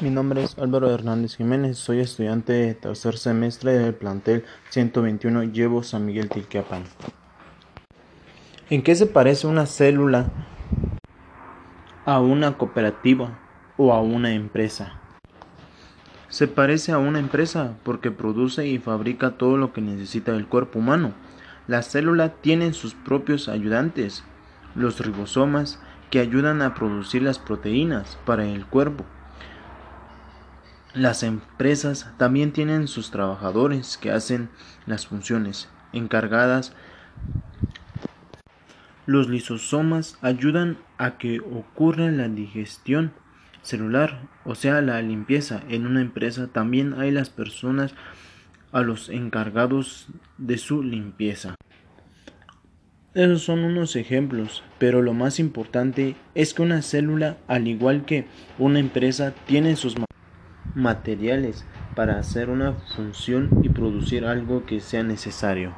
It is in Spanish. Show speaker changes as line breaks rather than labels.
Mi nombre es Álvaro Hernández Jiménez, soy estudiante de tercer semestre del plantel 121 Llevo San Miguel Tilqueapan. ¿En qué se parece una célula a una cooperativa o a una empresa? Se parece a una empresa porque produce y fabrica todo lo que necesita el cuerpo humano. La célula tiene sus propios ayudantes, los ribosomas, que ayudan a producir las proteínas para el cuerpo. Las empresas también tienen sus trabajadores que hacen las funciones encargadas. Los lisosomas ayudan a que ocurra la digestión celular, o sea, la limpieza. En una empresa también hay las personas a los encargados de su limpieza. Esos son unos ejemplos, pero lo más importante es que una célula, al igual que una empresa, tiene sus materiales para hacer una función y producir algo que sea necesario.